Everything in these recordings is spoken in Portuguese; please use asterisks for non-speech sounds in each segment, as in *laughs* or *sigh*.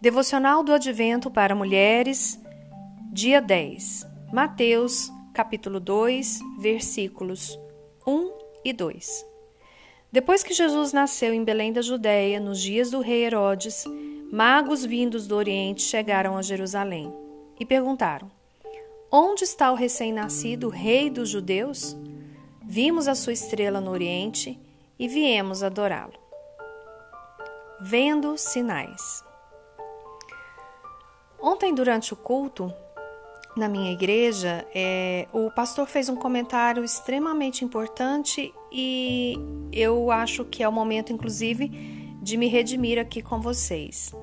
Devocional do Advento para Mulheres, dia 10. Mateus, capítulo 2, versículos 1 e 2. Depois que Jesus nasceu em Belém da Judéia, nos dias do rei Herodes, magos vindos do Oriente chegaram a Jerusalém e perguntaram: Onde está o recém-nascido rei dos judeus? Vimos a sua estrela no Oriente e viemos adorá-lo. Vendo sinais. Ontem, durante o culto, na minha igreja, é, o pastor fez um comentário extremamente importante e eu acho que é o momento, inclusive, de me redimir aqui com vocês.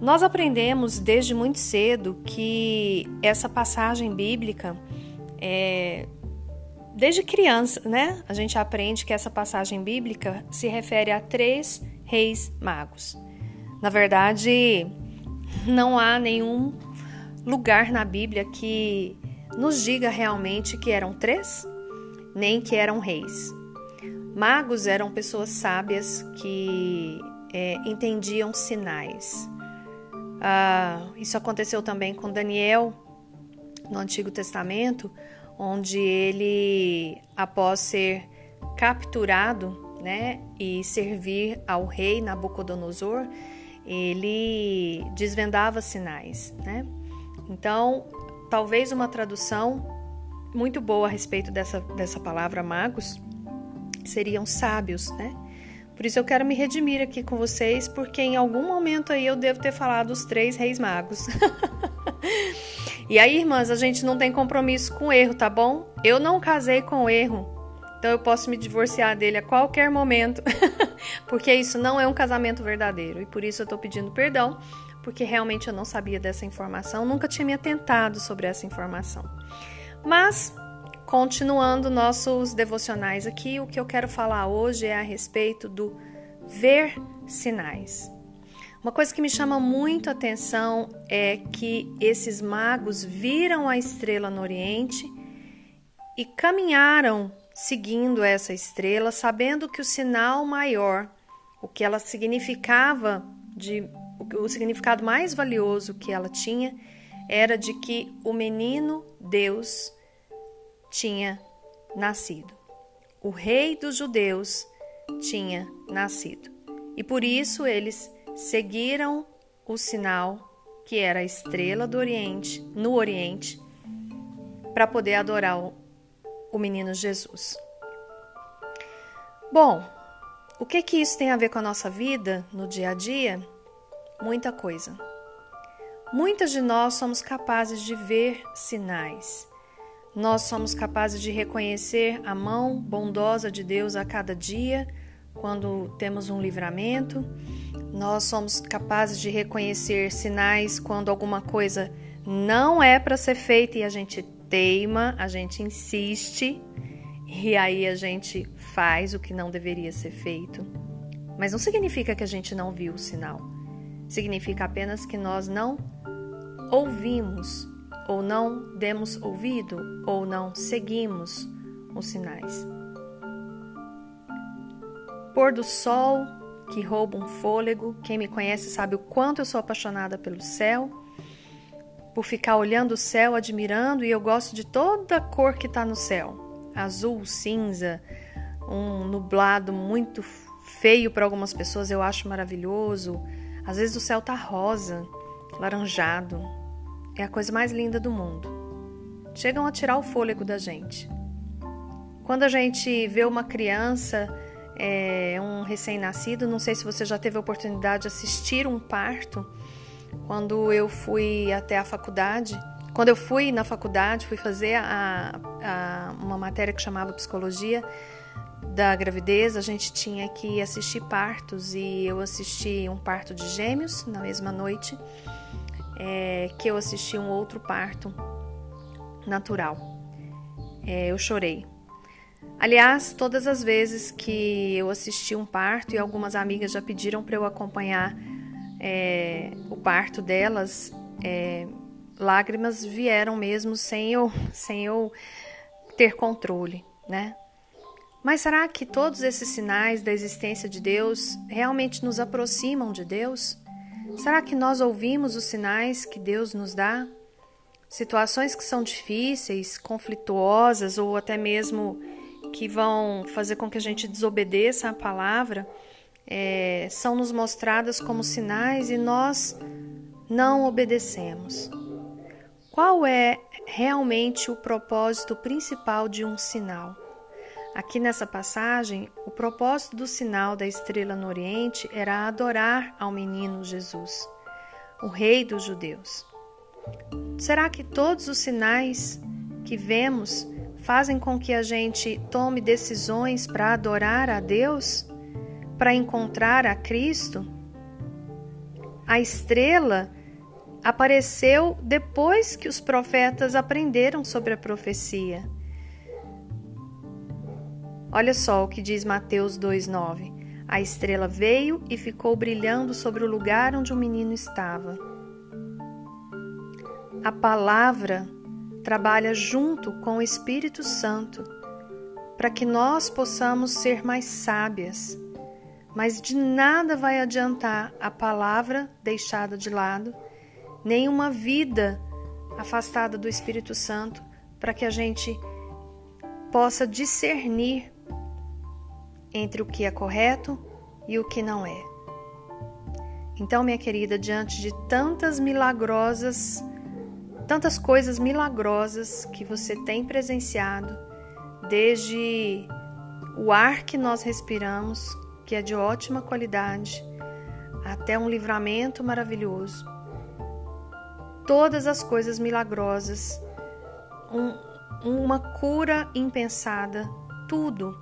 Nós aprendemos desde muito cedo que essa passagem bíblica, é, desde criança, né? A gente aprende que essa passagem bíblica se refere a três reis magos. Na verdade, não há nenhum lugar na Bíblia que nos diga realmente que eram três, nem que eram reis. Magos eram pessoas sábias que é, entendiam sinais. Ah, isso aconteceu também com Daniel no Antigo Testamento, onde ele, após ser capturado né, e servir ao rei Nabucodonosor, ele desvendava sinais, né? Então, talvez uma tradução muito boa a respeito dessa, dessa palavra magos seriam sábios, né? Por isso eu quero me redimir aqui com vocês, porque em algum momento aí eu devo ter falado os três reis magos. *laughs* e aí, irmãs, a gente não tem compromisso com erro, tá bom? Eu não casei com erro. Então eu posso me divorciar dele a qualquer momento, *laughs* porque isso não é um casamento verdadeiro. E por isso eu estou pedindo perdão, porque realmente eu não sabia dessa informação, nunca tinha me atentado sobre essa informação. Mas, continuando nossos devocionais aqui, o que eu quero falar hoje é a respeito do ver sinais. Uma coisa que me chama muito a atenção é que esses magos viram a estrela no Oriente e caminharam seguindo essa estrela, sabendo que o sinal maior, o que ela significava de o significado mais valioso que ela tinha era de que o menino Deus tinha nascido. O rei dos judeus tinha nascido. E por isso eles seguiram o sinal que era a estrela do Oriente, no Oriente, para poder adorar o menino Jesus. Bom, o que que isso tem a ver com a nossa vida no dia a dia? Muita coisa. Muitas de nós somos capazes de ver sinais. Nós somos capazes de reconhecer a mão bondosa de Deus a cada dia, quando temos um livramento. Nós somos capazes de reconhecer sinais quando alguma coisa não é para ser feita e a gente teima, a gente insiste e aí a gente faz o que não deveria ser feito. Mas não significa que a gente não viu o sinal. Significa apenas que nós não ouvimos, ou não demos ouvido, ou não seguimos os sinais. Pôr do sol que rouba um fôlego. Quem me conhece sabe o quanto eu sou apaixonada pelo céu por ficar olhando o céu, admirando, e eu gosto de toda cor que está no céu: azul, cinza, um nublado muito feio para algumas pessoas, eu acho maravilhoso. Às vezes o céu tá rosa, laranjado. É a coisa mais linda do mundo. Chegam a tirar o fôlego da gente. Quando a gente vê uma criança, é, um recém-nascido, não sei se você já teve a oportunidade de assistir um parto quando eu fui até a faculdade, quando eu fui na faculdade, fui fazer a, a, uma matéria que chamava Psicologia da Gravidez, a gente tinha que assistir partos e eu assisti um parto de gêmeos na mesma noite é, que eu assisti um outro parto natural. É, eu chorei. Aliás, todas as vezes que eu assisti um parto e algumas amigas já pediram para eu acompanhar é, o parto delas, é, lágrimas vieram mesmo sem eu, *laughs* sem eu ter controle, né? Mas será que todos esses sinais da existência de Deus realmente nos aproximam de Deus? Será que nós ouvimos os sinais que Deus nos dá? Situações que são difíceis, conflituosas ou até mesmo que vão fazer com que a gente desobedeça a palavra, é, são nos mostradas como sinais e nós não obedecemos. Qual é realmente o propósito principal de um sinal? Aqui nessa passagem, o propósito do sinal da estrela no Oriente era adorar ao menino Jesus, o Rei dos Judeus. Será que todos os sinais que vemos fazem com que a gente tome decisões para adorar a Deus, para encontrar a Cristo? A estrela apareceu depois que os profetas aprenderam sobre a profecia. Olha só o que diz Mateus 2,9. A estrela veio e ficou brilhando sobre o lugar onde o menino estava. A palavra trabalha junto com o Espírito Santo para que nós possamos ser mais sábias. Mas de nada vai adiantar a palavra deixada de lado, nem uma vida afastada do Espírito Santo para que a gente possa discernir entre o que é correto e o que não é. Então, minha querida, diante de tantas milagrosas, tantas coisas milagrosas que você tem presenciado, desde o ar que nós respiramos, que é de ótima qualidade, até um livramento maravilhoso. Todas as coisas milagrosas, um, uma cura impensada, tudo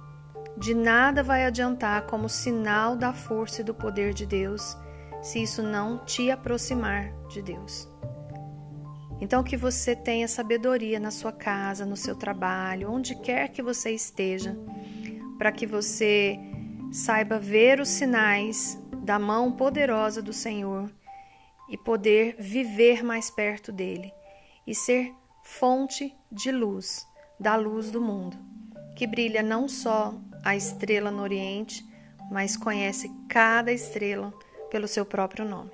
de nada vai adiantar como sinal da força e do poder de Deus se isso não te aproximar de Deus. Então, que você tenha sabedoria na sua casa, no seu trabalho, onde quer que você esteja, para que você saiba ver os sinais da mão poderosa do Senhor e poder viver mais perto dele e ser fonte de luz, da luz do mundo, que brilha não só a estrela no Oriente, mas conhece cada estrela pelo seu próprio nome.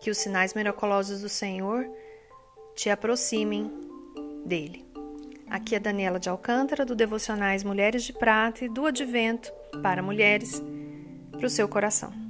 Que os sinais miraculosos do Senhor te aproximem dele. Aqui é Daniela de Alcântara, do Devocionais Mulheres de Prata e do Advento para Mulheres, para o seu coração.